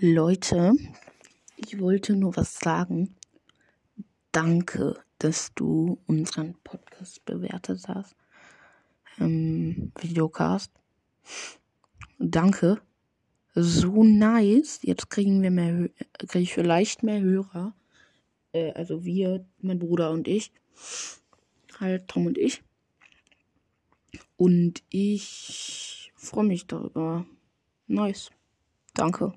Leute, ich wollte nur was sagen. Danke, dass du unseren Podcast bewertet hast. Ähm, Videocast. Danke. So nice. Jetzt kriegen wir mehr, kriege ich vielleicht mehr Hörer. Äh, also wir, mein Bruder und ich. Halt Tom und ich. Und ich freue mich darüber. Nice. Danke.